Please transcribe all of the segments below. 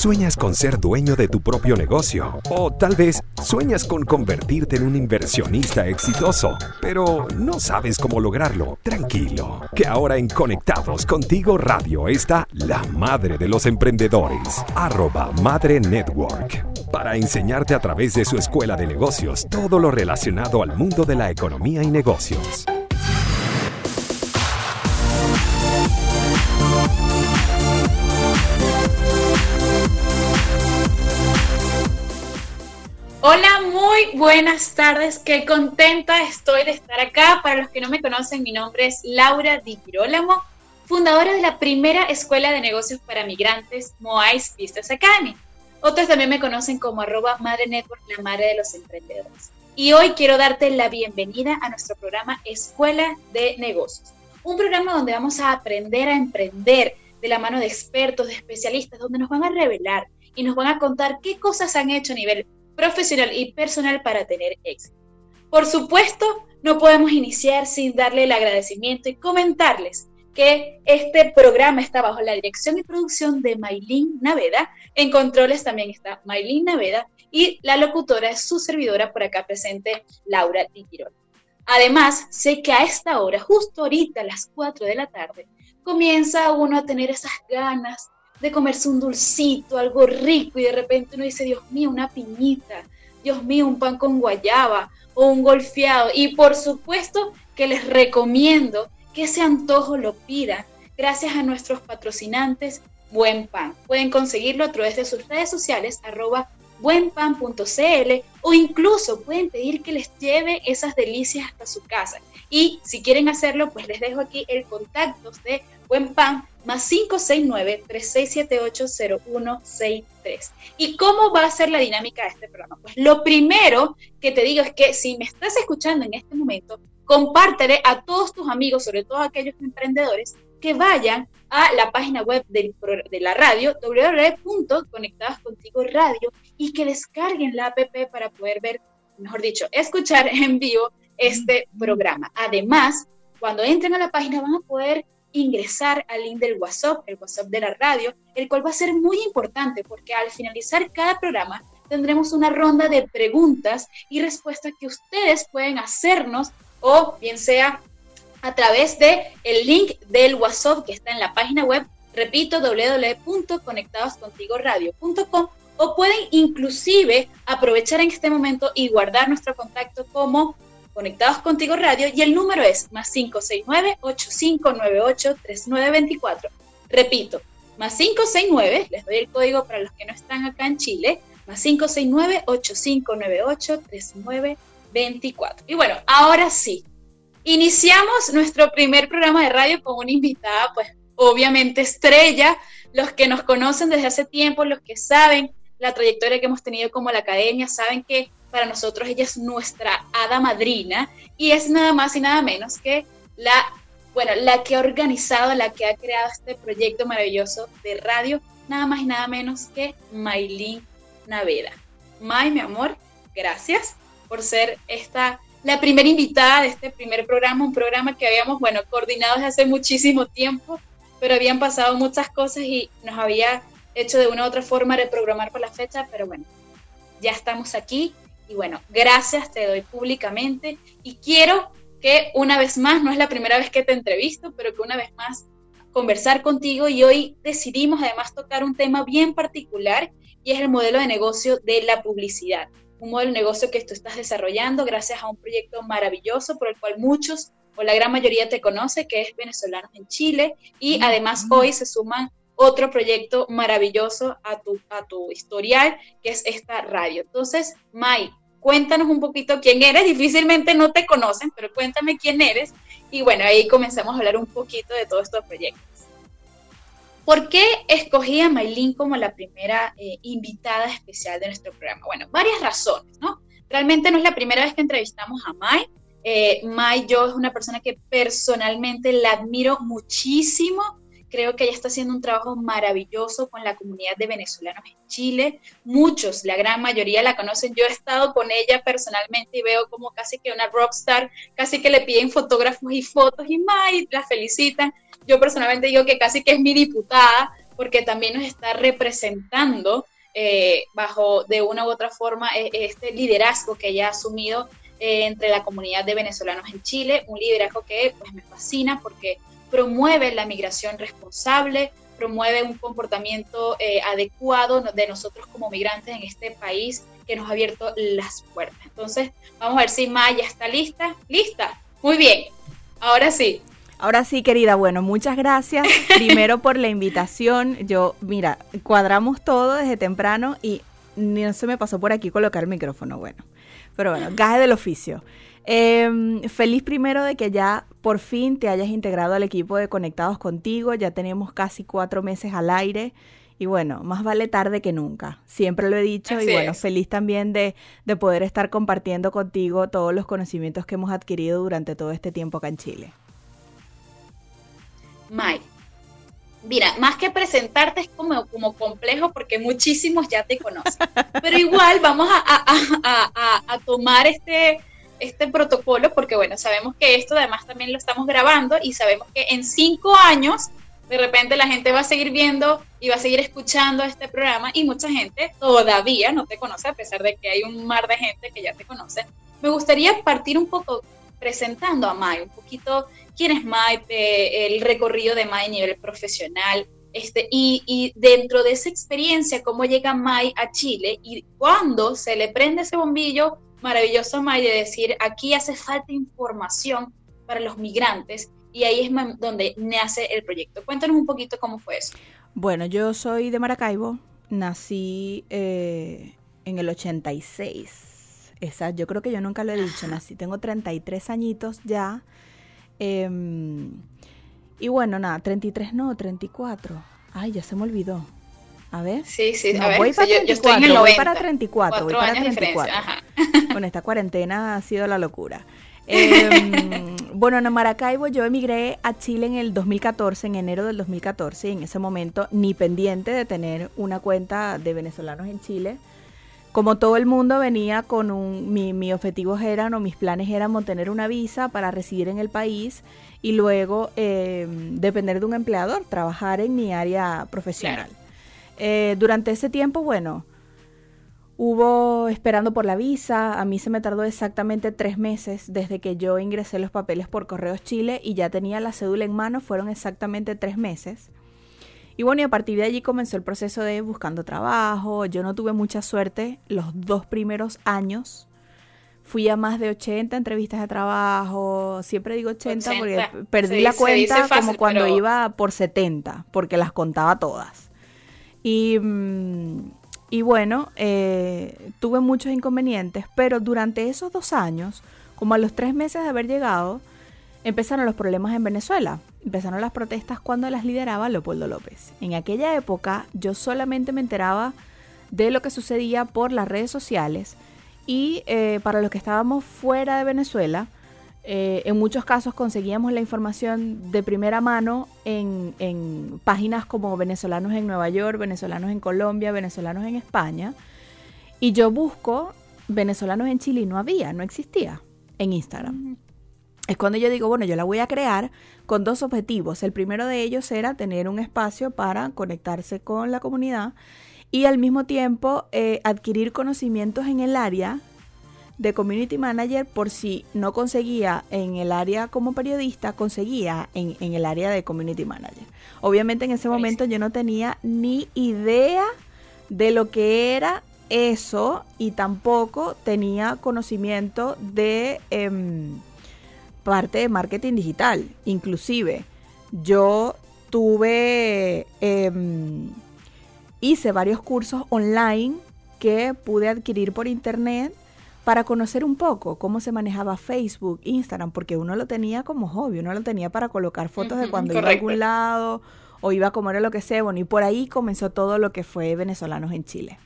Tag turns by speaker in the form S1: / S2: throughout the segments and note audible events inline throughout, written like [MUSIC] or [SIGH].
S1: ¿Sueñas con ser dueño de tu propio negocio? O tal vez sueñas con convertirte en un inversionista exitoso, pero no sabes cómo lograrlo. Tranquilo, que ahora en Conectados Contigo Radio está la madre de los emprendedores, arroba Madre Network, para enseñarte a través de su escuela de negocios todo lo relacionado al mundo de la economía y negocios.
S2: Hola, muy buenas tardes. Qué contenta estoy de estar acá. Para los que no me conocen, mi nombre es Laura Di Girolamo, fundadora de la primera escuela de negocios para migrantes, Moais Business Academy. Otros también me conocen como arroba Madre Network, la madre de los emprendedores. Y hoy quiero darte la bienvenida a nuestro programa Escuela de Negocios. Un programa donde vamos a aprender a emprender de la mano de expertos, de especialistas, donde nos van a revelar y nos van a contar qué cosas han hecho a nivel profesional y personal para tener éxito. Por supuesto, no podemos iniciar sin darle el agradecimiento y comentarles que este programa está bajo la dirección y producción de Maylin Naveda. En controles también está Maylin Naveda y la locutora es su servidora por acá presente, Laura Tiquirón. Además, sé que a esta hora, justo ahorita a las 4 de la tarde, comienza uno a tener esas ganas de comerse un dulcito, algo rico, y de repente uno dice, Dios mío, una piñita, Dios mío, un pan con guayaba o un golfeado. Y por supuesto que les recomiendo que ese antojo lo pidan gracias a nuestros patrocinantes Buen Pan. Pueden conseguirlo a través de sus redes sociales, arroba buenpan.cl o incluso pueden pedir que les lleve esas delicias hasta su casa. Y si quieren hacerlo, pues les dejo aquí el contacto de Buen Pan más 569-3678-0163. ¿Y cómo va a ser la dinámica de este programa? Pues lo primero que te digo es que si me estás escuchando en este momento, compártele a todos tus amigos, sobre todo a aquellos emprendedores, que vayan a la página web de la radio, www.conectadoscontigo radio, y que descarguen la app para poder ver, mejor dicho, escuchar en vivo este programa. Además, cuando entren a la página van a poder ingresar al link del WhatsApp, el WhatsApp de la radio, el cual va a ser muy importante porque al finalizar cada programa tendremos una ronda de preguntas y respuestas que ustedes pueden hacernos o bien sea a través de el link del WhatsApp que está en la página web, repito, www.conectadoscontigoradio.com o pueden inclusive aprovechar en este momento y guardar nuestro contacto como Conectados Contigo Radio y el número es más 569-8598-3924. Repito, más 569, les doy el código para los que no están acá en Chile, más 569-8598-3924. Y bueno, ahora sí, iniciamos nuestro primer programa de radio con una invitada, pues obviamente estrella, los que nos conocen desde hace tiempo, los que saben la trayectoria que hemos tenido como la academia, saben que para nosotros ella es nuestra hada madrina y es nada más y nada menos que la, bueno, la que ha organizado, la que ha creado este proyecto maravilloso de radio, nada más y nada menos que Maylin Naveda. May, mi amor, gracias por ser esta la primera invitada de este primer programa, un programa que habíamos, bueno, coordinado desde hace muchísimo tiempo, pero habían pasado muchas cosas y nos había hecho de una u otra forma reprogramar por la fecha, pero bueno, ya estamos aquí y bueno, gracias te doy públicamente y quiero que una vez más, no es la primera vez que te entrevisto, pero que una vez más conversar contigo y hoy decidimos además tocar un tema bien particular y es el modelo de negocio de la publicidad. Un modelo de negocio que tú estás desarrollando gracias a un proyecto maravilloso por el cual muchos o la gran mayoría te conoce, que es Venezolanos en Chile, y además hoy se suman otro proyecto maravilloso a tu, a tu historial, que es esta radio. Entonces, Mai, cuéntanos un poquito quién eres, difícilmente no te conocen, pero cuéntame quién eres y bueno, ahí comenzamos a hablar un poquito de todos estos proyectos. ¿Por qué escogí a Maylin como la primera eh, invitada especial de nuestro programa? Bueno, varias razones, ¿no? Realmente no es la primera vez que entrevistamos a May. Eh, May, yo es una persona que personalmente la admiro muchísimo Creo que ella está haciendo un trabajo maravilloso con la comunidad de venezolanos en Chile. Muchos, la gran mayoría la conocen. Yo he estado con ella personalmente y veo como casi que una rockstar, casi que le piden fotógrafos y fotos y más y la felicitan. Yo personalmente digo que casi que es mi diputada porque también nos está representando eh, bajo de una u otra forma e, este liderazgo que ella ha asumido eh, entre la comunidad de venezolanos en Chile, un liderazgo que pues me fascina porque promueve la migración responsable, promueve un comportamiento eh, adecuado de nosotros como migrantes en este país que nos ha abierto las puertas. Entonces, vamos a ver si Maya está lista. ¿Lista? Muy bien. Ahora sí.
S3: Ahora sí, querida, bueno, muchas gracias [LAUGHS] primero por la invitación. Yo, mira, cuadramos todo desde temprano y no se me pasó por aquí colocar el micrófono, bueno. Pero bueno, gaje del oficio. Em, feliz primero de que ya por fin te hayas integrado al equipo de Conectados contigo. Ya tenemos casi cuatro meses al aire. Y bueno, más vale tarde que nunca. Siempre lo he dicho. y bueno, feliz también de, de poder estar compartiendo contigo todos los conocimientos que hemos adquirido durante todo este tiempo acá en Chile.
S2: Mike, mira, más que presentarte es como, como complejo porque muchísimos ya te conocen. [LAUGHS] Pero igual vamos a, tomar este, este protocolo porque, bueno, sabemos que esto además también lo estamos grabando y sabemos que en cinco años de repente la gente va a seguir viendo y va a seguir escuchando este programa y mucha gente todavía no te conoce a pesar de que hay un mar de gente que ya te conoce. Me gustaría partir un poco presentando a Mai, un poquito quién es Mai, el recorrido de Mai a nivel profesional, este, y, dentro de esa experiencia, cómo llega Mai a Chile y cuando se le prende ese bombillo maravilloso a Mai de decir, aquí hace falta información para los migrantes y ahí es donde nace el proyecto. Cuéntanos un poquito cómo fue eso.
S3: Bueno, yo soy de Maracaibo, nací eh, en el 86 esa, yo creo que yo nunca lo he dicho, nací, tengo 33 añitos ya. Em, y bueno, nada, 33 no, 34. Ay, ya se me olvidó. A ver.
S2: Sí, sí,
S3: a ver. Voy para 34, yo, voy para 34, voy para 34. Con esta cuarentena ha sido la locura. [LAUGHS] Em, bueno, en Maracaibo yo emigré a Chile en el 2014, en enero del 2014, y en ese momento ni pendiente de tener una cuenta de venezolanos en Chile como todo el mundo venía con un, mi, mi objetivos eran o mis planes eran obtener una visa para residir en el país y luego em, depender de un empleador, trabajar en mi área profesional. Eh, durante ese tiempo, bueno, hubo esperando por la visa, a mí se me tardó exactamente tres meses desde que yo ingresé los papeles por Correos Chile y ya tenía la cédula en mano, fueron exactamente tres meses. Y bueno, y a partir de allí comenzó el proceso de buscando trabajo. Yo no tuve mucha suerte los dos primeros años. Fui a más de 80 entrevistas de trabajo. Siempre digo 80, porque perdí la cuenta como cuando iba por 70, porque las contaba todas. Y, mm, y bueno, eh, tuve muchos inconvenientes, pero durante esos dos años, como a los tres meses de haber llegado, empezaron los problemas en Venezuela. Empezaron las protestas cuando las lideraba Leopoldo López. En aquella época yo solamente me enteraba de lo que sucedía por las redes sociales y eh, para los que estábamos fuera de Venezuela, eh, en muchos casos conseguíamos la información de primera mano en, en, páginas como venezolanos en Nueva York, venezolanos en Colombia, venezolanos en España. Y yo busco venezolanos en Chile y no había, no existía en Instagram es cuando yo digo, bueno, yo la voy a crear con dos objetivos. El primero de ellos era tener un espacio para conectarse con la comunidad y al mismo tiempo eh, adquirir conocimientos en el área de community manager por si no conseguía en el área como periodista, conseguía en, en el área de community manager. Obviamente en ese momento yo no tenía ni idea de lo que era eso y tampoco tenía conocimiento de... Em, parte de marketing digital. Inclusive, yo tuve, em, hice varios cursos online que pude adquirir por internet para conocer un poco cómo se manejaba Facebook, Instagram, porque uno lo tenía como hobby, uno lo tenía para colocar fotos de cuando iba a algún lado o iba a comer lo que sea, bueno, y por ahí comenzó todo lo que fue venezolanos en Chile.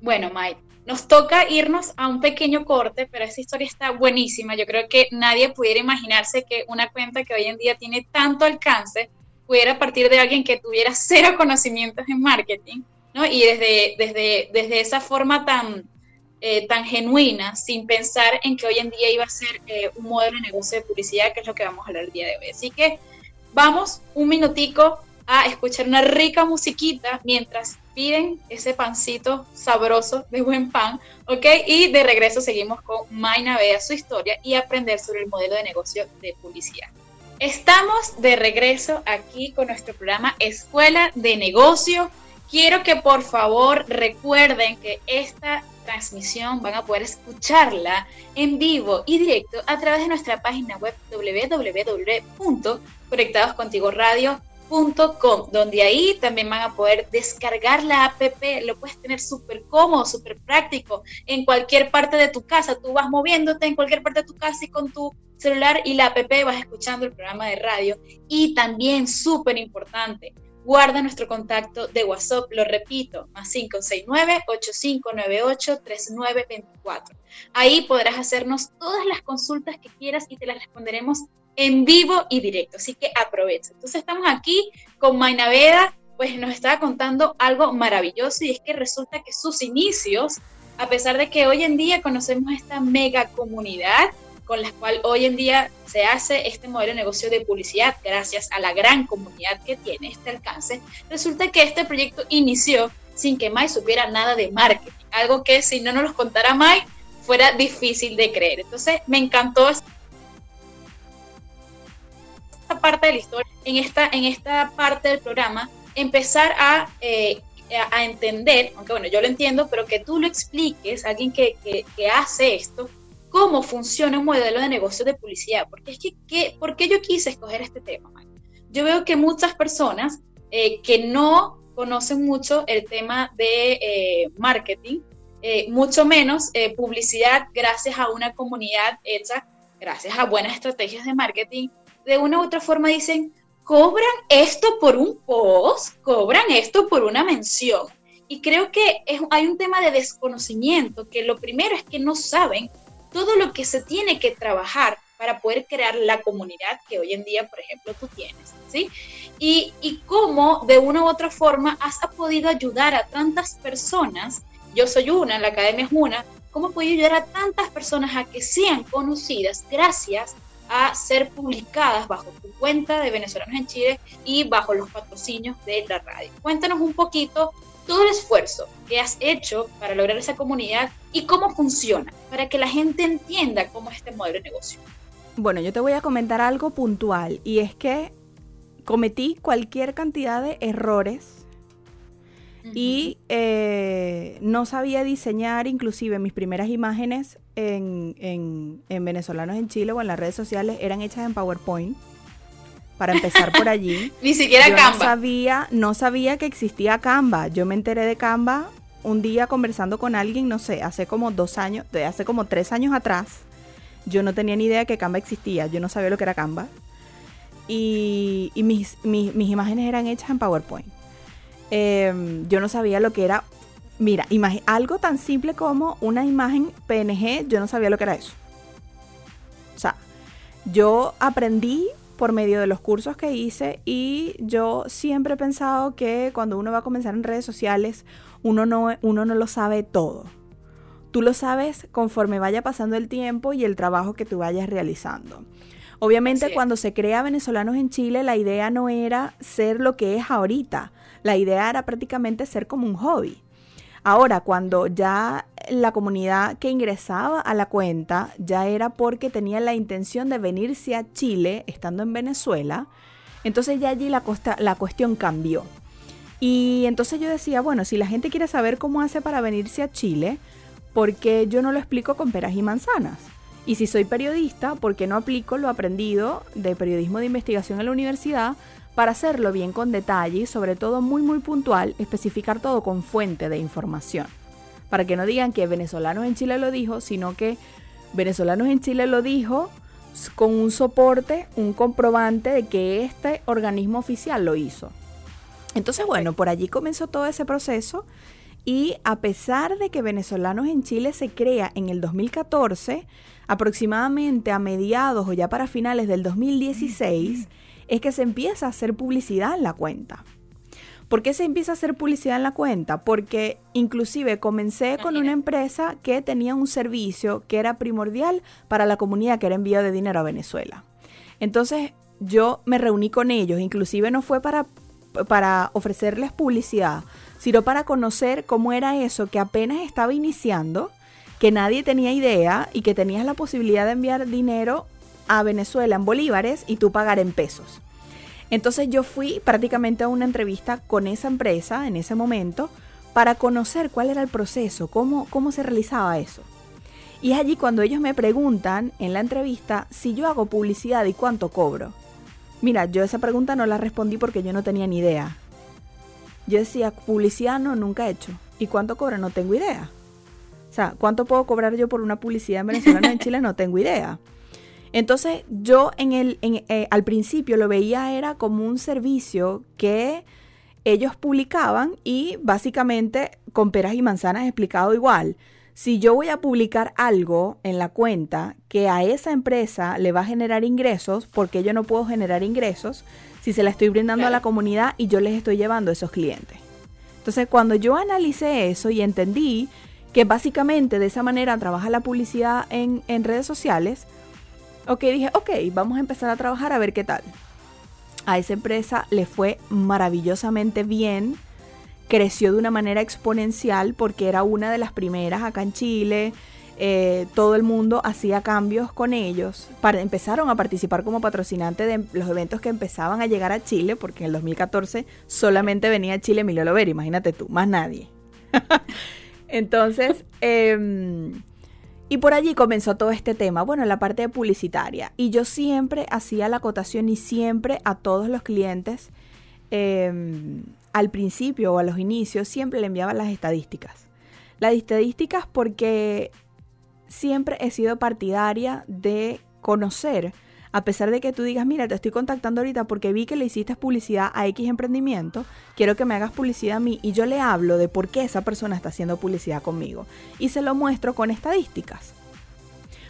S2: Bueno, Mike, nos toca irnos a un pequeño corte, pero esta historia está buenísima. Yo creo que nadie pudiera imaginarse que una cuenta que hoy en día tiene tanto alcance pudiera partir de alguien que tuviera [LAUGHS] cero conocimientos en marketing, ¿no? Y desde, desde, desde esa forma tan, eh, tan genuina, sin pensar en que hoy en día iba a ser eh, un modelo de negocio de publicidad, que es lo que vamos a hablar el día de hoy. Así que vamos un minutico a escuchar una rica musiquita mientras piden ese pancito sabroso de buen pan, ¿ok? Y de regreso seguimos con Mayna Vea su historia y aprender sobre el modelo de negocio de publicidad. Estamos de regreso aquí con nuestro programa Escuela de Negocio. Quiero que por favor recuerden que esta transmisión van a poder escucharla en vivo y directo a través de nuestra página web www.conectadoscontigoradio.com donde ahí también van a poder descargar la app, lo puedes tener súper cómodo, súper práctico, en cualquier parte de tu casa, tú vas moviéndote en cualquier parte de tu casa y con tu celular y la app vas escuchando el programa de radio. Y también súper importante, guarda nuestro contacto de WhatsApp, lo repito, más 569-8598-3924. Ahí podrás hacernos todas las consultas que quieras y te las responderemos en vivo y directo, así que aprovecha. Entonces estamos aquí con Mainaveda, pues nos estaba contando algo maravilloso y es que resulta que sus inicios, a pesar de que hoy en día conocemos esta mega comunidad con la cual hoy en día se hace este modelo de negocio de publicidad gracias a la gran comunidad que tiene este alcance, resulta que este proyecto inició sin que Mai supiera nada de marketing, algo que si no nos lo contara Mai fuera difícil de creer. Entonces me encantó parte de la historia, en esta, en esta parte del programa, empezar a, eh, a entender, aunque bueno, yo lo entiendo, pero que tú lo expliques, alguien que, que, hace esto, cómo funciona un modelo de negocio de publicidad. Porque es que, que ¿por qué yo quise escoger este tema? Yo veo que muchas personas eh, que no conocen mucho el tema de eh, marketing, mucho menos publicidad gracias a una comunidad hecha, gracias a buenas estrategias de marketing, de una u otra forma dicen, cobran esto por un post, cobran esto por una mención. Y creo que es, hay un tema de desconocimiento, que lo primero es que no saben todo lo que se tiene que trabajar para poder crear la comunidad que hoy en día, por ejemplo, tú tienes, ¿sí? Y, cómo de una u otra forma has podido ayudar a tantas personas, yo soy una, la academia es una, cómo he ayudar a tantas personas a que sean conocidas gracias a ser publicadas bajo tu cuenta de venezolanos en Chile y bajo los patrocinios de la radio. Cuéntanos un poquito todo el esfuerzo que has hecho para lograr esa comunidad y cómo funciona, para que la gente entienda cómo es este modelo de negocio.
S3: Bueno, yo te voy a comentar algo puntual y es que cometí cualquier cantidad de errores y eh, no sabía diseñar inclusive mis primeras imágenes en, en, venezolanos en Chile o en las redes sociales eran hechas en PowerPoint. Para empezar por allí. [LAUGHS]
S2: Ni siquiera Canva.
S3: No sabía, no sabía que existía Canva. Yo me enteré de Canva un día conversando con alguien, no sé, hace como dos años, de hace como tres años atrás. Yo no tenía ni idea que Canva existía. Yo no sabía lo que era Canva. Y, mis, mis imágenes eran hechas en PowerPoint. Em, yo no sabía lo que era. Mira, algo tan simple como una imagen PNG, yo no sabía lo que era eso. O sea, yo aprendí por medio de los cursos que hice y yo siempre he pensado que cuando uno va a comenzar en redes sociales, uno no, uno no lo sabe todo. Tú lo sabes conforme vaya pasando el tiempo y el trabajo que tú vayas realizando. Obviamente cuando se crea Venezolanos en Chile, la idea no era ser lo que es ahorita. La idea era prácticamente ser como un hobby. Ahora, cuando ya la comunidad que ingresaba a la cuenta ya era porque tenía la intención de venirse a Chile estando en Venezuela, entonces ya allí la, cuestión cambió. Y entonces yo decía, bueno, si la gente quiere saber cómo hace para venirse a Chile, ¿por qué yo no lo explico con peras y manzanas? Y si soy periodista, ¿por qué no aplico lo aprendido de periodismo de investigación en la universidad para hacerlo bien con detalle y sobre todo muy muy puntual, especificar todo con fuente de información. Para que no digan que venezolanos en Chile lo dijo, sino que venezolanos en Chile lo dijo con un soporte, un comprobante de que este organismo oficial lo hizo. Entonces, bueno, por allí comenzó todo ese proceso y a pesar de que venezolanos en Chile se crea en el 2014, aproximadamente a mediados o ya para finales del 2016, es que se empieza a hacer publicidad en la cuenta. ¿Por qué se empieza a hacer publicidad en la cuenta? Porque inclusive comencé con una empresa que tenía un servicio que era primordial para la comunidad que era envío de dinero a Venezuela. Entonces yo me reuní con ellos, inclusive no fue para para ofrecerles publicidad, sino para conocer cómo era eso que apenas estaba iniciando, que nadie tenía idea y que tenías la posibilidad de enviar dinero a Venezuela en bolívares y tú pagar en pesos. Entonces yo fui prácticamente a una entrevista con esa empresa en ese momento para conocer cuál era el proceso, cómo, cómo se realizaba eso. Y es allí cuando ellos me preguntan en la entrevista si yo hago publicidad y cuánto cobro. Mira, yo esa pregunta no la respondí porque yo no tenía ni idea. Yo decía, publicidad no, nunca he hecho. ¿Y cuánto cobro? No tengo idea. O sea, ¿cuánto puedo cobrar yo por una publicidad en venezolana en Chile? No tengo idea. Entonces, yo en el, eh, al principio lo veía era como un servicio que ellos publicaban y básicamente con peras y manzanas explicado igual si yo voy a publicar algo en la cuenta que a esa empresa le va a generar ingresos, porque yo no puedo generar ingresos si se la estoy brindando a la comunidad y yo les estoy llevando a esos clientes. Entonces, cuando yo analicé eso y entendí que básicamente de esa manera trabaja la publicidad en, en redes sociales, ok, dije, ok, vamos a empezar a trabajar a ver qué tal. A esa empresa le fue maravillosamente bien creció de una manera exponencial porque era una de las primeras acá en Chile. Eh, todo el mundo hacía cambios con ellos. Para, empezaron a participar como patrocinante de los eventos que empezaban a llegar a Chile, porque en el 2014 solamente venía a Chile Emilio Lovera, imagínate tú, más nadie. [LAUGHS] Entonces, em, y por allí comenzó todo este tema, bueno, la parte publicitaria. Y yo siempre hacía la acotación y siempre a todos los clientes em, al principio o a los inicios siempre le enviaba las estadísticas. Las estadísticas porque siempre he sido partidaria de conocer, a pesar de que tú digas, mira, te estoy contactando ahorita porque vi que le hiciste publicidad a X emprendimiento, quiero que me hagas publicidad a mí y yo le hablo de por qué esa persona está haciendo publicidad conmigo y se lo muestro con estadísticas.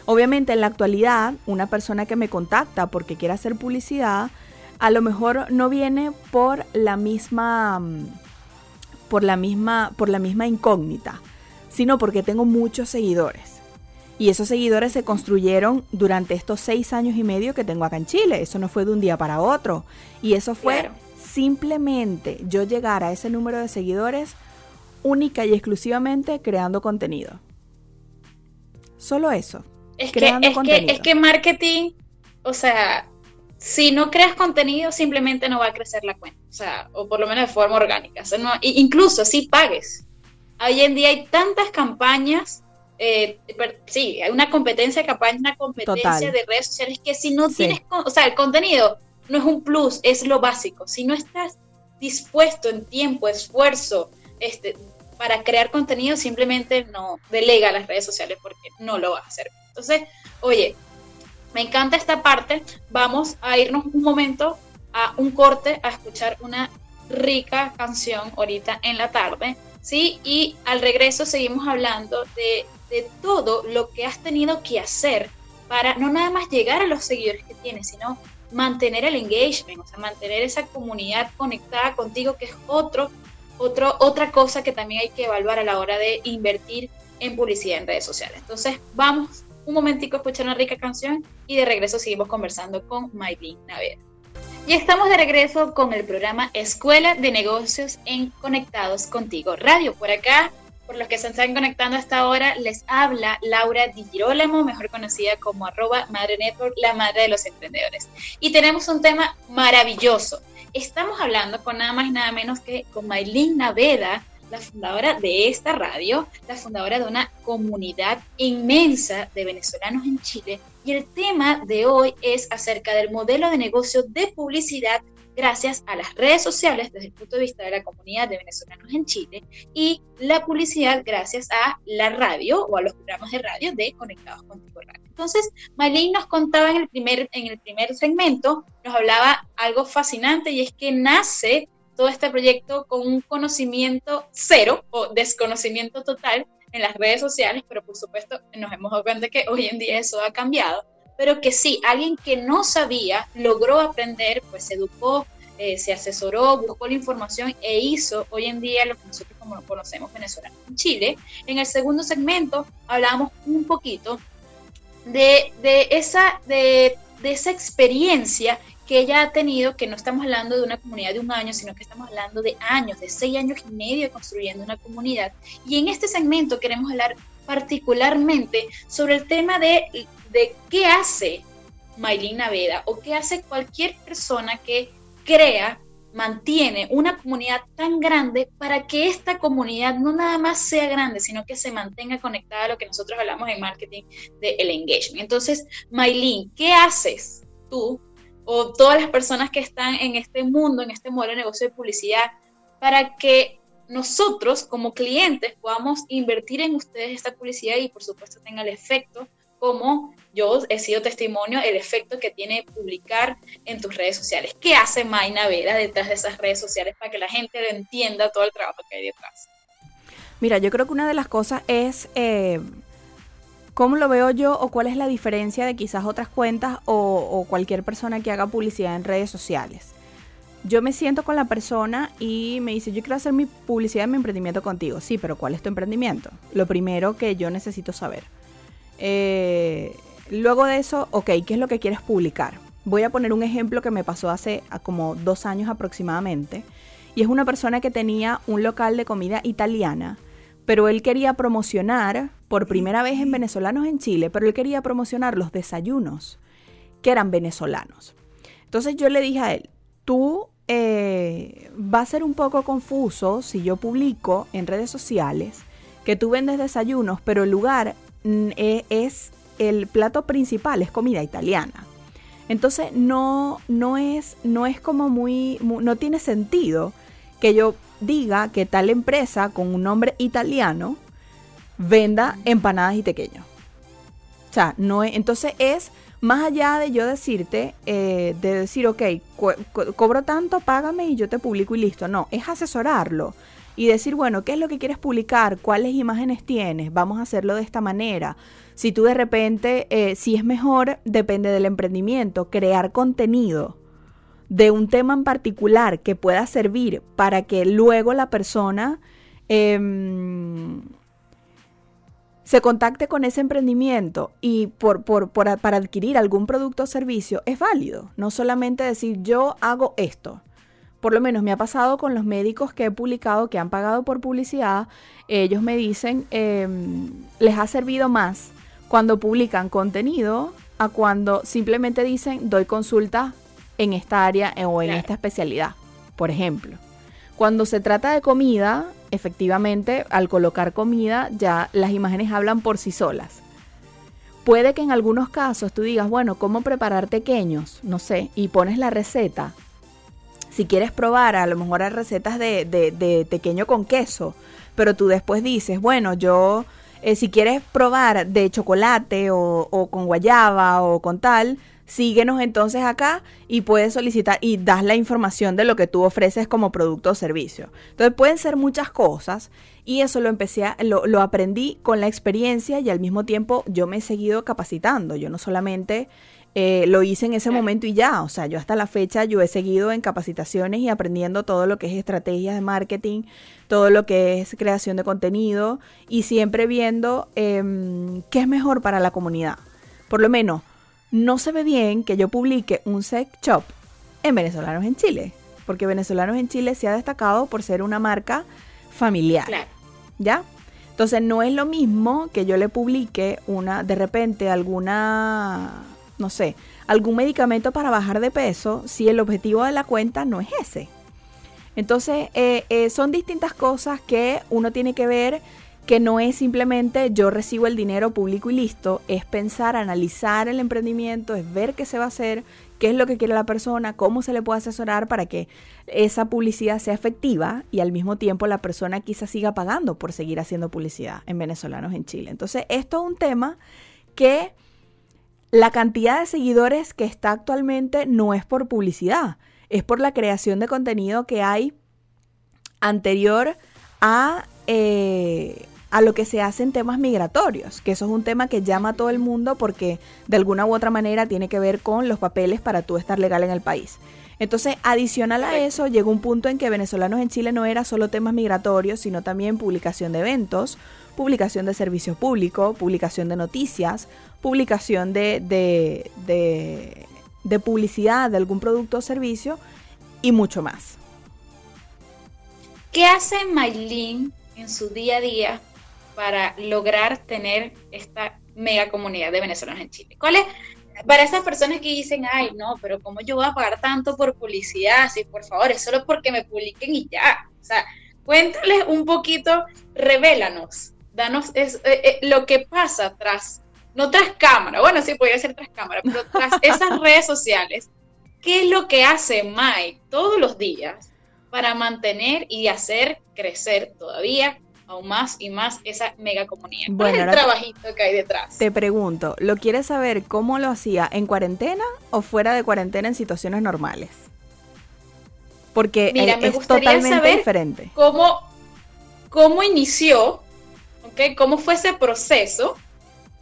S3: Obviamente en la actualidad, una persona que me contacta porque quiere hacer publicidad, a lo mejor no viene por la misma mm, por la misma por la misma incógnita, sino porque tengo muchos seguidores. Y esos seguidores se construyeron durante estos seis años y medio que tengo acá en Chile. Eso no fue de un día para otro. Y eso fue simplemente yo llegar a ese número de seguidores única y exclusivamente creando contenido. Solo eso.
S2: Es, creando que, contenido. es que marketing, o sea, si no creas contenido, simplemente no va a crecer la cuenta, o sea, o por lo menos de forma orgánica. O sea, no, incluso si pagues. Hoy en día hay tantas campañas, eh, sí, hay una competencia campañas, una competencia de redes sociales que si no tienes, o sea, el contenido no es un plus, es lo básico. Si no estás dispuesto en tiempo, esfuerzo, este, para crear contenido, simplemente no delega las redes sociales porque no lo va a hacer. Entonces, oye, me encanta esta parte. Vamos a irnos un momento a un corte a escuchar una rica canción ahorita en la tarde, ¿sí? Y al regreso seguimos hablando de, de todo lo que has tenido que hacer para no nada más llegar a los seguidores que tienes, sino mantener el engagement, o sea, mantener esa comunidad conectada contigo, que es otro, otro, otra cosa que también hay que evaluar a la hora de invertir en publicidad en redes sociales. Entonces, vamos un momentico a escuchar una rica canción y de regreso seguimos conversando con Maylin Navera. Y estamos de regreso con el programa Escuela de Negocios en Conectados Contigo Radio. Por acá, por los que se están conectando hasta ahora, les habla Laura Di Girolamo, mejor conocida como arroba Madre Network, la madre de los emprendedores. Y tenemos un tema maravilloso. Estamos hablando con nada más y nada menos que con Maylin Naveda, la fundadora de esta radio, la fundadora de una comunidad inmensa de venezolanos en Chile. Y el tema de hoy es acerca del modelo de negocio de publicidad gracias a las redes sociales desde el punto de vista de la comunidad de venezolanos en Chile y la publicidad gracias a la radio o a los programas de radio de Conectados Contigo Radio. Entonces, Maylene nos contaba en el, primer, en el primer segmento, nos hablaba algo fascinante y es que nace todo este proyecto con un conocimiento cero o desconocimiento total en las redes sociales, pero por supuesto nos hemos dado cuenta que hoy en día eso ha cambiado, pero que sí, alguien que no sabía logró aprender, pues se educó, eh, se asesoró, buscó la información e hizo hoy en día lo que nosotros como conocemos venezolano en Chile. En el segundo segmento hablamos un poquito de, de esa, de, de esa experiencia que ella ha tenido, que no estamos hablando de una comunidad de un año, sino que estamos hablando de años, de seis años y medio construyendo una comunidad. Y en este segmento queremos hablar particularmente sobre el tema de, de qué hace Maylin Naveda o qué hace cualquier persona que crea mantiene una comunidad tan grande para que esta comunidad no nada más sea grande, sino que se mantenga conectada a lo que nosotros hablamos en marketing del el engagement. Entonces, Maylin, ¿qué haces tú o todas las personas que están en este mundo, en este modelo de negocio de publicidad, para que nosotros como clientes podamos invertir en ustedes esta publicidad y por supuesto tenga el efecto como yo he sido testimonio el efecto que tiene publicar en tus redes sociales. ¿Qué hace Mayna Vera detrás de esas redes sociales para que la gente entienda todo el trabajo que hay detrás?
S3: Mira, yo creo que una de las cosas es eh, cómo lo veo yo o cuál es la diferencia de quizás otras cuentas o, o cualquier persona que haga publicidad en redes sociales. Yo me siento con la persona y me dice, yo quiero hacer mi publicidad mi emprendimiento contigo. Sí, pero ¿cuál es tu emprendimiento? Lo primero que yo necesito saber. Eh, luego de eso, ok, ¿qué es lo que quieres publicar? Voy a poner un ejemplo que me pasó hace como dos años aproximadamente. Y es una persona que tenía un local de comida italiana, pero él quería promocionar, por primera vez en venezolanos en Chile, pero él quería promocionar los desayunos que eran venezolanos. Entonces yo le dije a él, tú eh, va a ser un poco confuso si yo publico en redes sociales que tú vendes desayunos, pero el lugar es el plato principal, es comida italiana. Entonces no, no, es, no es como muy, no tiene sentido que yo diga que tal empresa con un nombre italiano venda empanadas y pequeños. O sea, no es, entonces es más allá de yo decirte, eh, de decir, ok, cobro tanto, págame y yo te publico y listo. No, es asesorarlo y decir, bueno, ¿qué es lo que quieres publicar? ¿Cuáles imágenes tienes? Vamos a hacerlo de esta manera. Si tú de repente, eh, si es mejor, depende del emprendimiento, crear contenido de un tema en particular que pueda servir para que luego la persona em, se contacte con ese emprendimiento y por, por, para adquirir algún producto o servicio, es válido. No solamente decir yo hago esto por lo menos me ha pasado con los médicos que he publicado, que han pagado por publicidad, ellos me dicen, em, les ha servido más cuando publican contenido a cuando simplemente dicen, doy consulta en esta área o en esta especialidad, por ejemplo. Cuando se trata de comida, efectivamente, al colocar comida, ya las imágenes hablan por sí solas. Puede que en algunos casos tú digas, bueno, ¿cómo preparar pequeños? No sé, y pones la receta si quieres probar, a lo mejor hay recetas de, de, pequeño con queso, pero tú después dices, bueno, yo, eh, si quieres probar de chocolate o, con guayaba o con tal, síguenos entonces acá y puedes solicitar y das la información de lo que tú ofreces como producto o servicio. Entonces pueden ser muchas cosas y eso lo empecé, a, lo, aprendí con la experiencia y al mismo tiempo yo me he seguido capacitando. Yo no solamente eh, lo hice en ese momento y ya, o sea, yo hasta la fecha yo he seguido en capacitaciones y aprendiendo todo lo que es estrategias de marketing, todo lo que es creación de contenido y siempre viendo em, qué es mejor para la comunidad. Por lo menos, no se ve bien que yo publique un sex shop en venezolanos en Chile, porque venezolanos en Chile se ha destacado por ser una marca familiar. ¿Ya? Entonces no es lo mismo que yo le publique una, de repente, alguna no sé, algún medicamento para bajar de peso si el objetivo de la cuenta no es ese. Entonces, eh, eh, son distintas cosas que uno tiene que ver que no es simplemente yo recibo el dinero público y listo, es pensar, analizar el emprendimiento, es ver qué se va a hacer, qué es lo que quiere la persona, cómo se le puede asesorar para que esa publicidad sea efectiva y al mismo tiempo la persona quizás siga pagando por seguir haciendo publicidad en venezolanos en Chile. Entonces, esto es un tema que la cantidad de seguidores que está actualmente no es por publicidad, es por la creación de contenido que hay anterior a, eh, a lo que se hace en temas migratorios, que eso es un tema que llama a todo el mundo porque de alguna u otra manera tiene que ver con los papeles para tú estar legal en el país. Entonces, adicional a eso, llegó un punto en que venezolanos en Chile no era solo temas migratorios, sino también publicación de eventos, publicación de servicios públicos, publicación de noticias, publicación de, de publicidad de algún producto o servicio y mucho más.
S2: ¿Qué hace Maylin en su día a día para lograr tener esta mega comunidad de venezolanos en Chile? ¿Cuál es, para esas personas que dicen, ay, no, pero ¿cómo yo voy a pagar tanto por publicidad? Sí, por favor, es solo porque me publiquen y ya. O sea, cuéntales un poquito, revélanos, danos es, eh, eh, lo que pasa tras, no tras cámara, bueno, sí, podría ser tras cámara, pero tras [LAUGHS] esas redes sociales, ¿qué es lo que hace Mike todos los días para mantener y hacer crecer todavía aún más y más esa mega comunidad.
S3: Bueno,
S2: es el trabajito que hay detrás?
S3: Te pregunto, ¿lo quieres saber cómo lo hacía en cuarentena o fuera de cuarentena en situaciones normales? Porque
S2: Mira, me es totalmente saber diferente. Cómo, cómo inició, ¿okay? cómo fue ese proceso.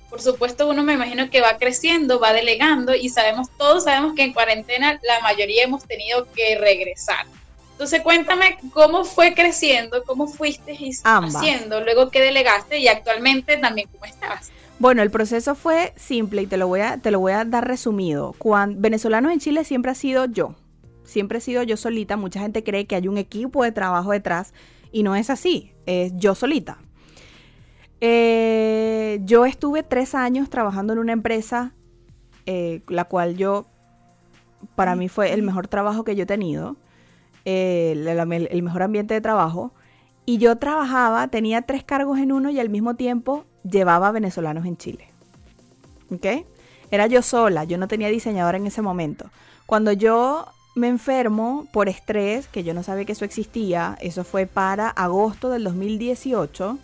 S2: Por supuesto, uno me imagino que va creciendo, va delegando y sabemos, todos sabemos que en cuarentena la mayoría hemos tenido que regresar. Entonces cuéntame cómo fue creciendo, cómo fuiste haciendo, luego que delegaste y actualmente también cómo estás.
S3: Bueno, el proceso fue simple y te lo voy a, te lo voy a dar resumido. Cuando, venezolanos en Chile siempre ha sido yo. Siempre he sido yo solita. Mucha gente cree que hay un equipo de trabajo detrás y no es así. Es yo solita. Eh, yo estuve tres años trabajando en una empresa, eh, la cual yo, para mí fue el mejor trabajo que yo he tenido. Eh, el, mejor ambiente de trabajo. Y yo trabajaba, tenía tres cargos en uno y al mismo tiempo llevaba venezolanos en Chile. ¿Ok? Era yo sola, yo no tenía diseñadora en ese momento. Cuando yo me enfermo por estrés, que yo no sabía que eso existía, eso fue para agosto del 2018.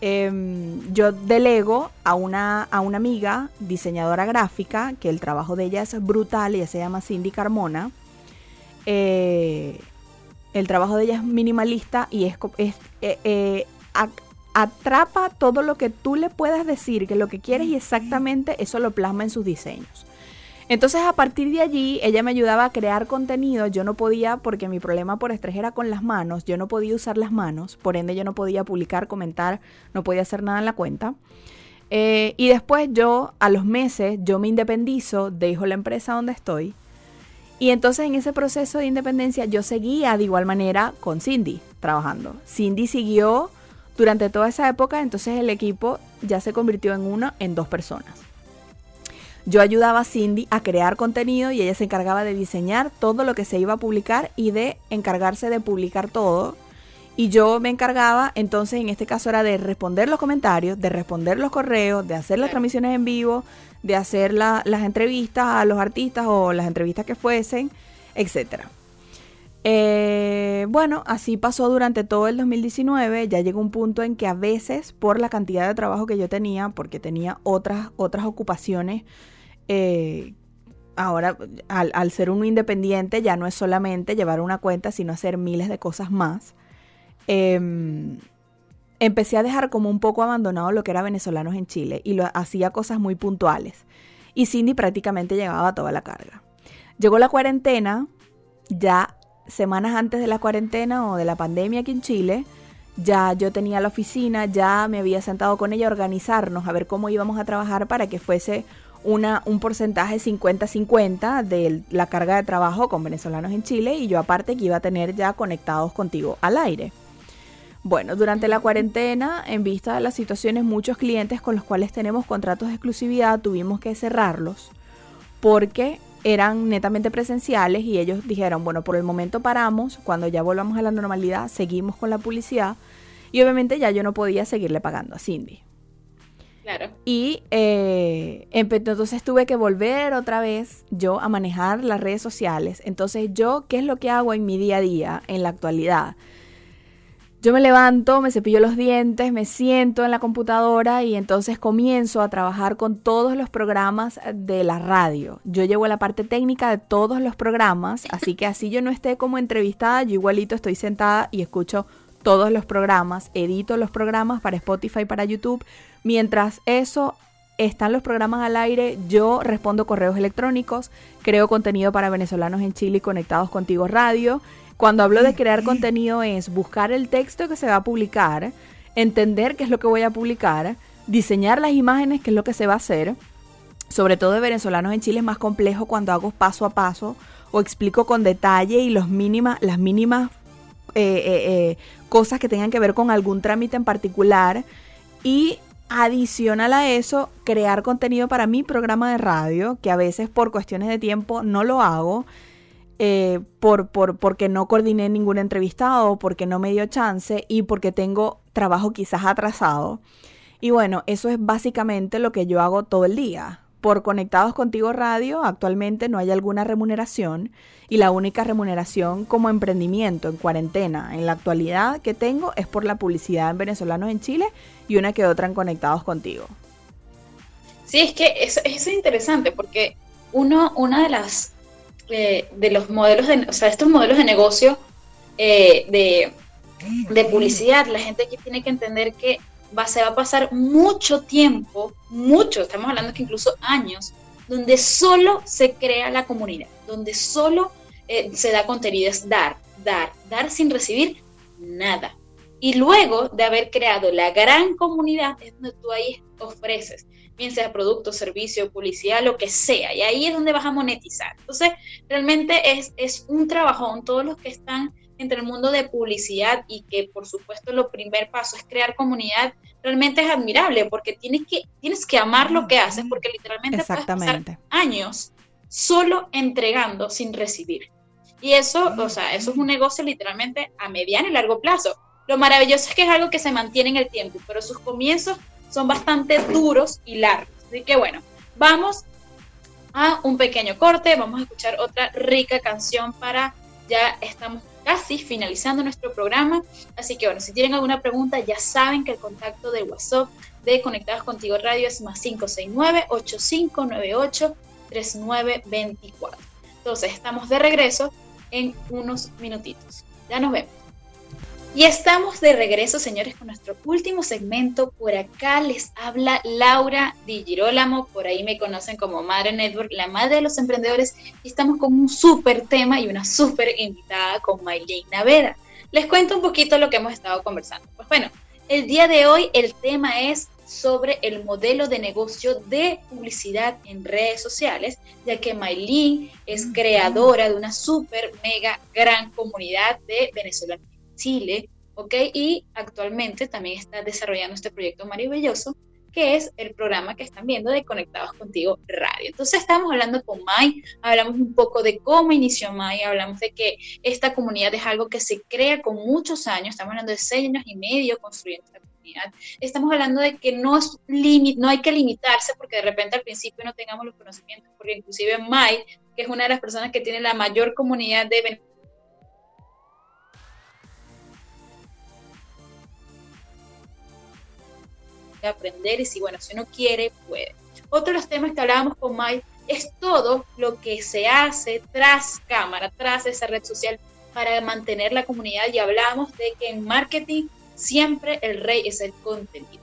S3: Em, yo delego a una, a una amiga, diseñadora gráfica, que el trabajo de ella es brutal, ella se llama Cindy Carmona. Eh, el trabajo de ella es minimalista y es, eh, eh, atrapa todo lo que tú le puedas decir, que lo que quieres y exactamente eso lo plasma en sus diseños. Entonces a partir de allí ella me ayudaba a crear contenido, yo no podía porque mi problema por estrés era con las manos, yo no podía usar las manos, por ende yo no podía publicar, comentar, no podía hacer nada en la cuenta. y después yo, a los meses, yo me independizo, dejo la empresa donde estoy y entonces en ese proceso de independencia yo seguía de igual manera con Cindy trabajando. Cindy siguió durante toda esa época, entonces el equipo ya se convirtió en una, en dos personas. Yo ayudaba a Cindy a crear contenido y ella se encargaba de diseñar todo lo que se iba a publicar y de encargarse de publicar todo. Y yo me encargaba, entonces en este caso era de responder los comentarios, de responder los correos, de hacer las transmisiones en vivo, de hacer las entrevistas a los artistas o las entrevistas que fuesen, etc. Eh, bueno, así pasó durante todo el 2019. Ya llegó un punto en que a veces, por la cantidad de trabajo que yo tenía, porque tenía otras, otras ocupaciones, eh, ahora al, ser uno independiente ya no es solamente llevar una cuenta, sino hacer miles de cosas más. Em, empecé a dejar como un poco abandonado lo que era venezolanos en Chile y lo hacía cosas muy puntuales. Y Cindy prácticamente llevaba toda la carga. Llegó la cuarentena, ya semanas antes de la cuarentena o de la pandemia aquí en Chile, ya yo tenía la oficina, ya me había sentado con ella a organizarnos, a ver cómo íbamos a trabajar para que fuese un porcentaje 50-50 de la carga de trabajo con venezolanos en Chile y yo aparte que iba a tener ya conectados contigo al aire. Bueno, durante la cuarentena, en vista de las situaciones, muchos clientes con los cuales tenemos contratos de exclusividad tuvimos que cerrarlos porque eran netamente presenciales y ellos dijeron, bueno, por el momento paramos, cuando ya volvamos a la normalidad seguimos con la publicidad y obviamente ya yo no podía seguirle pagando a Cindy.
S2: Claro.
S3: Y eh, entonces tuve que volver otra vez yo a manejar las redes sociales. Entonces yo, ¿qué es lo que hago en mi día a día en la actualidad? Yo me levanto, me cepillo los dientes, me siento en la computadora y entonces comienzo a trabajar con todos los programas de la radio. Yo llevo la parte técnica de todos los programas, [LAUGHS] así que así yo no esté como entrevistada, yo igualito estoy sentada y escucho todos los programas, edito los programas para Spotify, para YouTube. Mientras eso están los programas al aire, yo respondo correos electrónicos, creo contenido para venezolanos en Chile y conectados contigo radio. Cuando hablo de crear contenido es buscar el texto que se va a publicar, entender qué es lo que voy a publicar, diseñar las imágenes, qué es lo que se va a hacer, sobre todo de venezolanos en Chile, es más complejo cuando hago paso a paso o explico con detalle y los mínima, las mínimas eh, eh, eh, cosas que tengan que ver con algún trámite en particular. Y adicional a eso, crear contenido para mi programa de radio, que a veces por cuestiones de tiempo no lo hago. por, por, porque no coordiné ningún entrevistado, porque no me dio chance y porque tengo trabajo quizás atrasado. Y bueno, eso es básicamente lo que yo hago todo el día. Por Conectados Contigo Radio actualmente no hay alguna remuneración y la única remuneración como emprendimiento en cuarentena en la actualidad que tengo es por la publicidad en venezolanos en Chile y una que otra en Conectados Contigo.
S2: Sí, es que eso, es interesante porque uno, una de las eh, de los modelos de, o sea, estos modelos de negocio eh, de, de publicidad, la gente aquí tiene que entender que va, se va a pasar mucho tiempo, mucho, estamos hablando que incluso años, donde solo se crea la comunidad, donde solo eh, se da contenido, es dar, dar, dar sin recibir nada. Y luego de haber creado la gran comunidad, es donde tú ahí ofreces, bien sea producto, servicio, publicidad, lo que sea, y ahí es donde vas a monetizar. Entonces, realmente es, es un trabajón, todos los que están entre el mundo de publicidad y que por supuesto lo primer paso es crear comunidad, realmente es admirable porque tienes que, tienes que amar lo que haces porque literalmente puedes pasar años solo entregando sin recibir. Y eso, o sea, eso es un negocio literalmente a mediano y largo plazo. Lo maravilloso es que es algo que se mantiene en el tiempo, pero sus comienzos son bastante duros y largos. Así que bueno, vamos a un pequeño corte, vamos a escuchar otra rica canción para ya estamos casi finalizando nuestro programa. Así que bueno, si tienen alguna pregunta, ya saben que el contacto de WhatsApp de Conectados Contigo Radio es más 569-8598-3924. Entonces, estamos de regreso en unos minutitos. Ya nos vemos. Y estamos de regreso, señores, con nuestro último segmento. Por acá les habla Laura Di Girolamo, por ahí me conocen como Madre Network, la madre de los emprendedores, y estamos con un súper tema y una súper invitada con Maylene Naveda. Les cuento un poquito lo que hemos estado conversando. Pues bueno, el día de hoy el tema es sobre el modelo de negocio de publicidad en redes sociales, ya que Maylene es creadora de una súper mega gran comunidad de venezolanos Chile, ¿ok? Y actualmente también está desarrollando este proyecto maravilloso, que es el programa que están viendo de Conectados Contigo Radio. Entonces estamos hablando con Mai, hablamos un poco de cómo inició Mai, hablamos de que esta comunidad es algo que se crea con muchos años, estamos hablando de seis años y medio construyendo esta comunidad. Estamos hablando de que no, es no hay que limitarse porque de repente al principio no tengamos los conocimientos, porque inclusive Mai, que es una de las personas que tiene la mayor comunidad de aprender y si, bueno, si uno quiere, puede. Otro de los temas que hablábamos con Mike es todo lo que se hace tras cámara, tras esa red social para mantener la comunidad y hablamos de que en marketing siempre el rey es el contenido.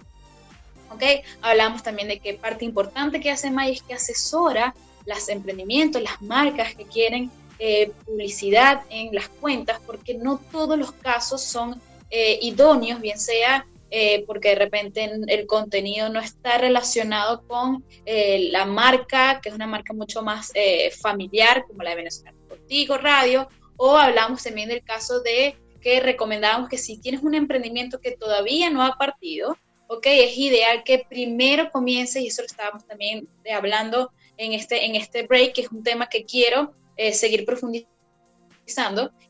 S2: ¿Ok? Hablamos también de que parte importante que hace Mike es que asesora los emprendimientos, las marcas que quieren eh, publicidad en las cuentas, porque no todos los casos son eh, idóneos, bien sea eh, porque de repente el contenido no está relacionado con eh, la marca, que es una marca mucho más eh, familiar, como la de Venezuela Contigo Radio, o hablamos también del caso de que recomendábamos que si tienes un emprendimiento que todavía no ha partido, ok, es ideal que primero comiences, y eso lo estábamos también hablando en este, en este break, que es un tema que quiero seguir profundizando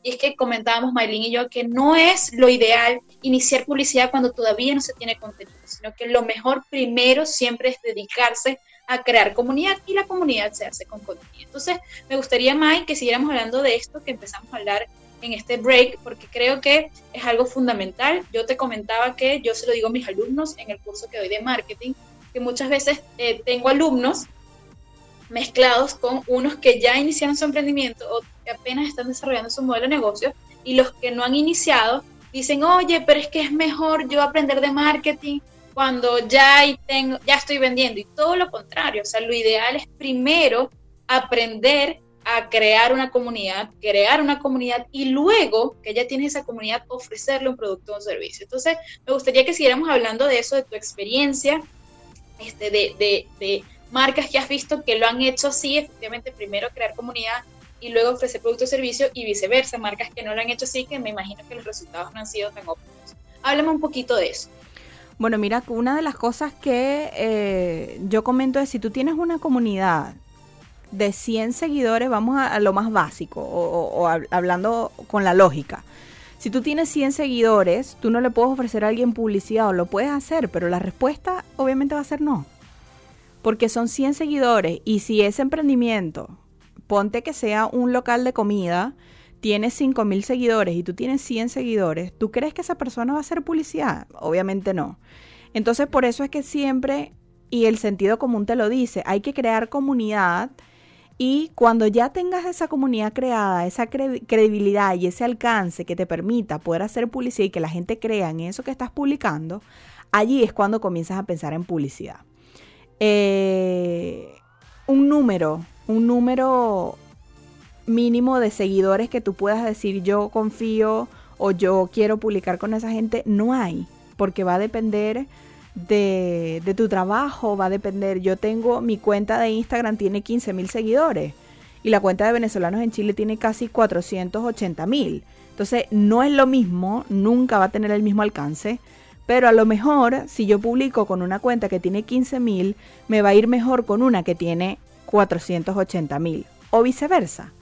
S2: y es que comentábamos Maylin y yo que no es lo ideal iniciar publicidad cuando todavía no se tiene contenido, sino que lo mejor primero siempre es dedicarse a crear comunidad y la comunidad se hace con contenido. Entonces, me gustaría, Mike, que siguiéramos hablando de esto, que empezamos a hablar en este break, porque creo que es algo fundamental. Yo te comentaba que yo se lo digo a mis alumnos en el curso que doy de marketing, que muchas veces eh, tengo alumnos mezclados con unos que ya iniciaron su emprendimiento o que apenas están desarrollando su modelo de negocio y los que no han iniciado dicen, oye, pero es que es mejor yo aprender de marketing cuando ya, tengo, ya estoy vendiendo. Y todo lo contrario, o sea, lo ideal es primero aprender a crear una comunidad, crear una comunidad y luego que ya tienes esa comunidad ofrecerle un producto o un servicio. Entonces, me gustaría que siguiéramos hablando de eso, de tu experiencia, este, de, de, de marcas que has visto que lo han hecho así, efectivamente, primero crear comunidad y luego ofrecer producto o servicio y viceversa, marcas que no lo han hecho así, que me imagino que los resultados no han sido tan óptimos. Háblame un poquito de eso.
S3: Bueno, mira, una de las cosas que eh, yo comento es si tú tienes una comunidad de 100 seguidores, vamos a, lo más básico, o, hablando con la lógica. Si tú tienes 100 seguidores, tú no le puedes ofrecer a alguien publicidad o lo puedes hacer, pero la respuesta obviamente va a ser no. Porque son 100 seguidores y si ese emprendimiento, ponte que sea un local de comida, tiene 5000 seguidores y tú tienes 100 seguidores, ¿tú crees que esa persona va a hacer publicidad? Obviamente no. Entonces por eso es que siempre, y el sentido común te lo dice, hay que crear comunidad y cuando ya tengas esa comunidad creada, esa credibilidad y ese alcance que te permita poder hacer publicidad y que la gente crea en eso que estás publicando, allí es cuando comienzas a pensar en publicidad. Eh, un número, un número mínimo de seguidores que tú puedas decir yo confío o yo quiero publicar con esa gente, no hay, porque va a depender de, tu trabajo, va a depender. Yo tengo mi cuenta de Instagram, tiene 15 mil seguidores y la cuenta de venezolanos en Chile tiene casi 480 mil. Entonces, no es lo mismo, nunca va a tener el mismo alcance, pero a lo mejor si yo publico con una cuenta que tiene 15 mil, me va a ir mejor con una que tiene 480 mil o viceversa.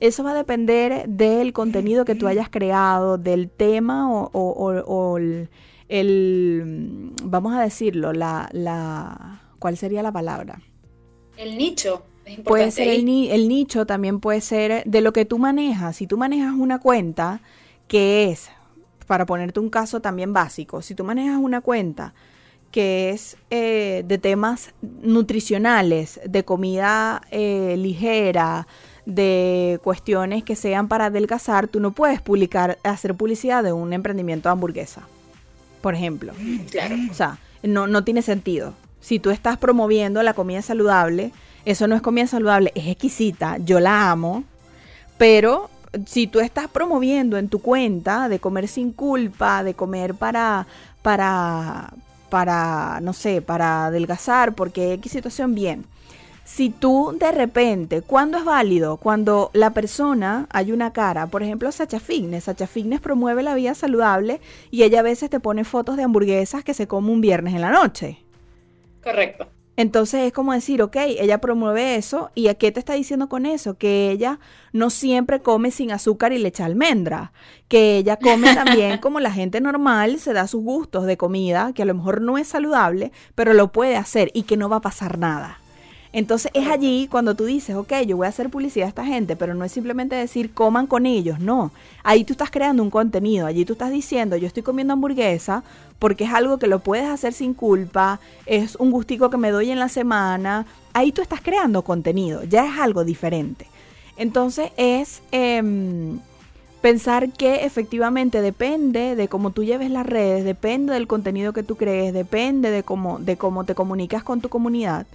S3: Eso va a depender del contenido que tú hayas creado, del tema o, o el, el, vamos a decirlo, la, la, ¿cuál sería la palabra?
S2: El nicho.
S3: puede ser el, el nicho, también puede ser de lo que tú manejas. Si tú manejas una cuenta que es, para ponerte un caso también básico, si tú manejas una cuenta que es eh, de temas nutricionales, de comida eh, ligera, de cuestiones que sean para adelgazar, tú no puedes publicar, hacer publicidad de un emprendimiento de hamburguesa por ejemplo.
S2: Claro.
S3: O sea, no, no tiene sentido. Si tú estás promoviendo la comida saludable, eso no es comida saludable, es exquisita, yo la amo, pero si tú estás promoviendo en tu cuenta de comer sin culpa, de comer para, para, para, no sé, para adelgazar, porque X situación, bien si tú de repente, ¿cuándo es válido? Cuando la persona hay una cara, por ejemplo, Sacha Fitness. Sacha Fitness promueve la vida saludable y ella a veces te pone fotos de hamburguesas que se come un viernes en la noche.
S2: Correcto.
S3: Entonces es como decir, ok, ella promueve eso y ¿a qué te está diciendo con eso? Que ella no siempre come sin azúcar y leche almendra, que ella come [LAUGHS] también como la gente normal, se da sus gustos de comida, que a lo mejor no es saludable, pero lo puede hacer y que no va a pasar nada. Entonces es allí cuando tú dices, ok, yo voy a hacer publicidad a esta gente, pero no es simplemente decir coman con ellos, no. Ahí tú estás creando un contenido, allí tú estás diciendo, yo estoy comiendo hamburguesa porque es algo que lo puedes hacer sin culpa, es un gustico que me doy en la semana. Ahí tú estás creando contenido, ya es algo diferente. Entonces es em, pensar que efectivamente depende de cómo tú lleves las redes, depende del contenido que tú crees, depende de cómo, de cómo te comunicas con tu comunidad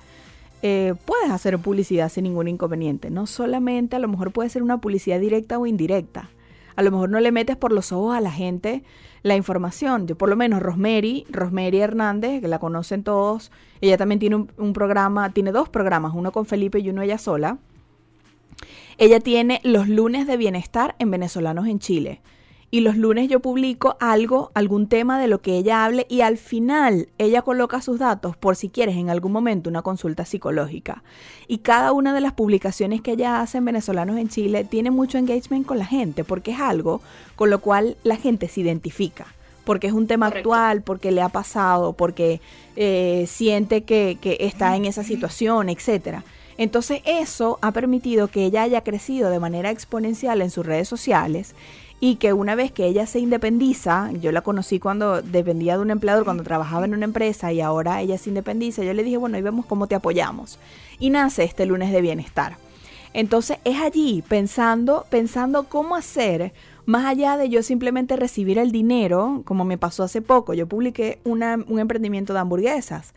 S3: eh, puedes hacer publicidad sin ningún inconveniente. No solamente a lo mejor puede ser una publicidad directa o indirecta. A lo mejor no le metes por los ojos a la gente la información. Yo por lo menos Rosemary, Rosemary Hernández, que la conocen todos, ella también tiene un, un programa, tiene dos programas, uno con Felipe y uno ella sola. Ella tiene los lunes de bienestar en venezolanos en Chile y los lunes yo publico algo, algún tema de lo que ella hable y al final ella coloca sus datos por si quieres en algún momento una consulta psicológica. Y cada una de las publicaciones que ella hace en Venezolanos en Chile tiene mucho engagement con la gente porque es algo con lo cual la gente se identifica porque es un tema actual, porque le ha pasado, porque eh, siente que, que, está en esa situación, etcétera. Entonces eso ha permitido que ella haya crecido de manera exponencial en sus redes sociales y que una vez que ella se independiza, yo la conocí cuando dependía de un empleador, cuando trabajaba en una empresa y ahora ella se independiza, yo le dije, bueno, y vemos cómo te apoyamos. Y nace este lunes de bienestar. Entonces es allí pensando, pensando cómo hacer, más allá de yo simplemente recibir el dinero, como me pasó hace poco, yo publiqué un emprendimiento de hamburguesas,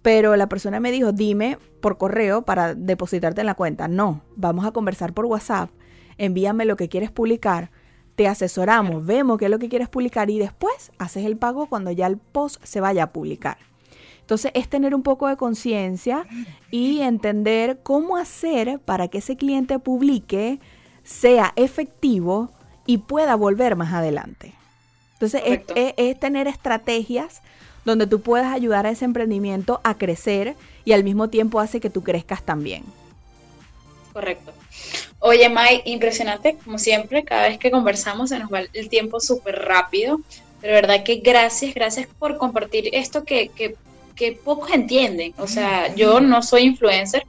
S3: pero la persona me dijo, dime por correo para depositarte en la cuenta. No, vamos a conversar por WhatsApp, envíame lo que quieres publicar te asesoramos, vemos qué es lo que quieres publicar y después haces el pago cuando ya el post se vaya a publicar. Entonces es tener un poco de conciencia y entender cómo hacer para que ese cliente publique, sea efectivo y pueda volver más adelante. Entonces es, tener estrategias donde tú puedas ayudar a ese emprendimiento a crecer y al mismo tiempo hace que tú crezcas también.
S2: Correcto. Oye, Mai, impresionante, como siempre, cada vez que conversamos se nos va el tiempo súper rápido. Pero verdad que gracias, gracias por compartir esto que, que, que, pocos entienden. O sea, yo no soy influencer,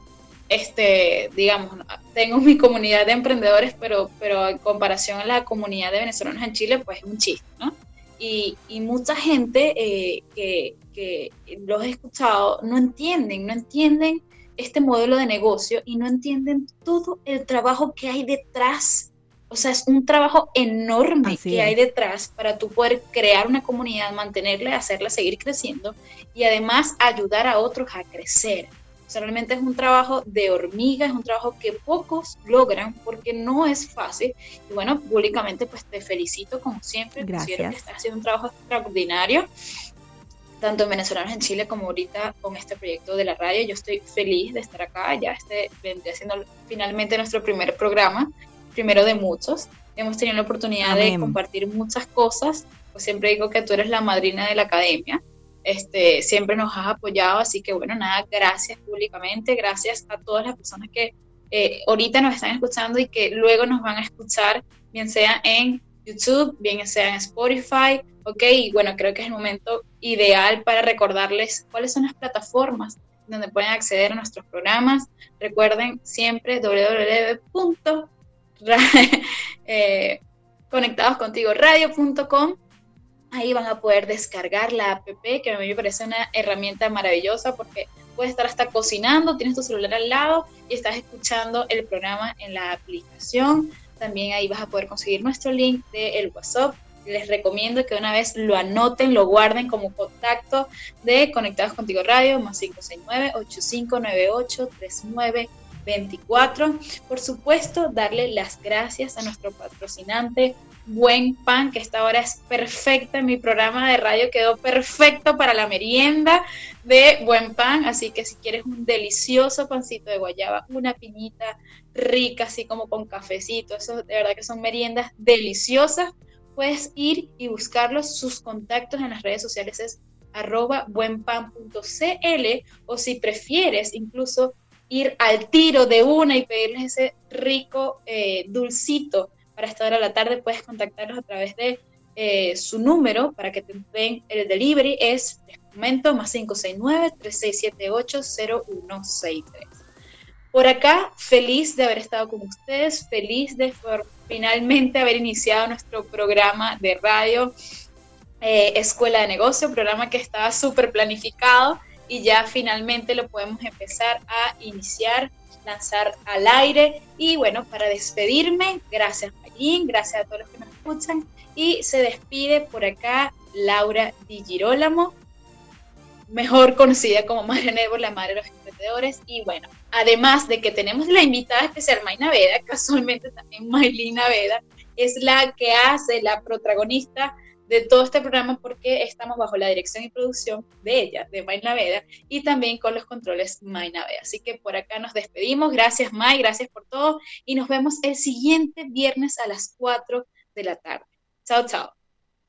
S2: este, digamos, tengo mi comunidad de emprendedores, pero, pero en comparación a la comunidad de venezolanos en Chile, pues es un chiste, ¿no? Y, y mucha gente eh, que, que los he escuchado no entienden, no entienden este modelo de negocio y no entienden todo el trabajo que hay detrás. O sea, es un trabajo enorme que hay detrás para tú poder crear una comunidad, mantenerla, hacerla seguir creciendo y además ayudar a otros a crecer. O sea, realmente es un trabajo de hormiga, es un trabajo que pocos logran porque no es fácil. Y bueno, públicamente pues te felicito como siempre.
S3: Gracias.
S2: estás haciendo un trabajo extraordinario tanto en venezolanos en Chile como ahorita con este proyecto de la radio. Yo estoy feliz de estar acá, ya este vendría siendo finalmente nuestro primer programa, primero de muchos. Hemos tenido la oportunidad de compartir muchas cosas, pues siempre digo que tú eres la madrina de la academia, este, siempre nos has apoyado, así que bueno, nada, gracias públicamente, gracias a todas las personas que eh, ahorita nos están escuchando y que luego nos van a escuchar, bien sea en YouTube, bien sea en Spotify, ok, y bueno, creo que es el momento ideal para recordarles cuáles son las plataformas donde pueden acceder a nuestros programas. Recuerden siempre www.conectadoscontigoradio.com. [LAUGHS] Eh, Ahí van a poder descargar la app, que a mí me parece una herramienta maravillosa porque puedes estar hasta cocinando, tienes tu celular al lado y estás escuchando el programa en la aplicación. También ahí vas a poder conseguir nuestro link del el WhatsApp les recomiendo que una vez lo anoten, lo guarden como contacto de Conectados Contigo Radio, más 569-8598-3924. Por supuesto, darle las gracias a nuestro patrocinante Buen Pan, que esta hora es perfecta. Mi programa de radio quedó perfecto para la merienda de Buen Pan. Así que si quieres un delicioso pancito de guayaba, una piñita rica, así como con cafecito, eso de verdad que son meriendas deliciosas puedes ir y buscarlos. Sus contactos en las redes sociales es arroba buenpan.cl o si prefieres incluso ir al tiro de una y pedirles ese rico eh, dulcito para esta hora de la tarde, puedes contactarlos a través de eh, su número para que te den el delivery. Es, les comento, más 569-3678-0163. Por acá, feliz de haber estado con ustedes, feliz de finalmente haber iniciado nuestro programa de radio eh, Escuela de Negocio, programa que estaba súper planificado y ya finalmente lo podemos empezar a iniciar, lanzar al aire. Y bueno, para despedirme, gracias Mayín, gracias a todos los que nos escuchan y se despide por acá Laura Di Girolamo, mejor conocida como Madre Nebo, la madre de los emprendedores. Y bueno, además de que tenemos la invitada especial Mayna Veda, [LAUGHS] casualmente también Maylina Veda, es la que hace la protagonista de todo este programa porque estamos bajo la dirección y producción de ella, de Mayna Veda, y también con los controles Mayna Veda. Así que por acá nos despedimos. Gracias May, gracias por todo y nos vemos el siguiente viernes a las 4 de la tarde. Chao, chao.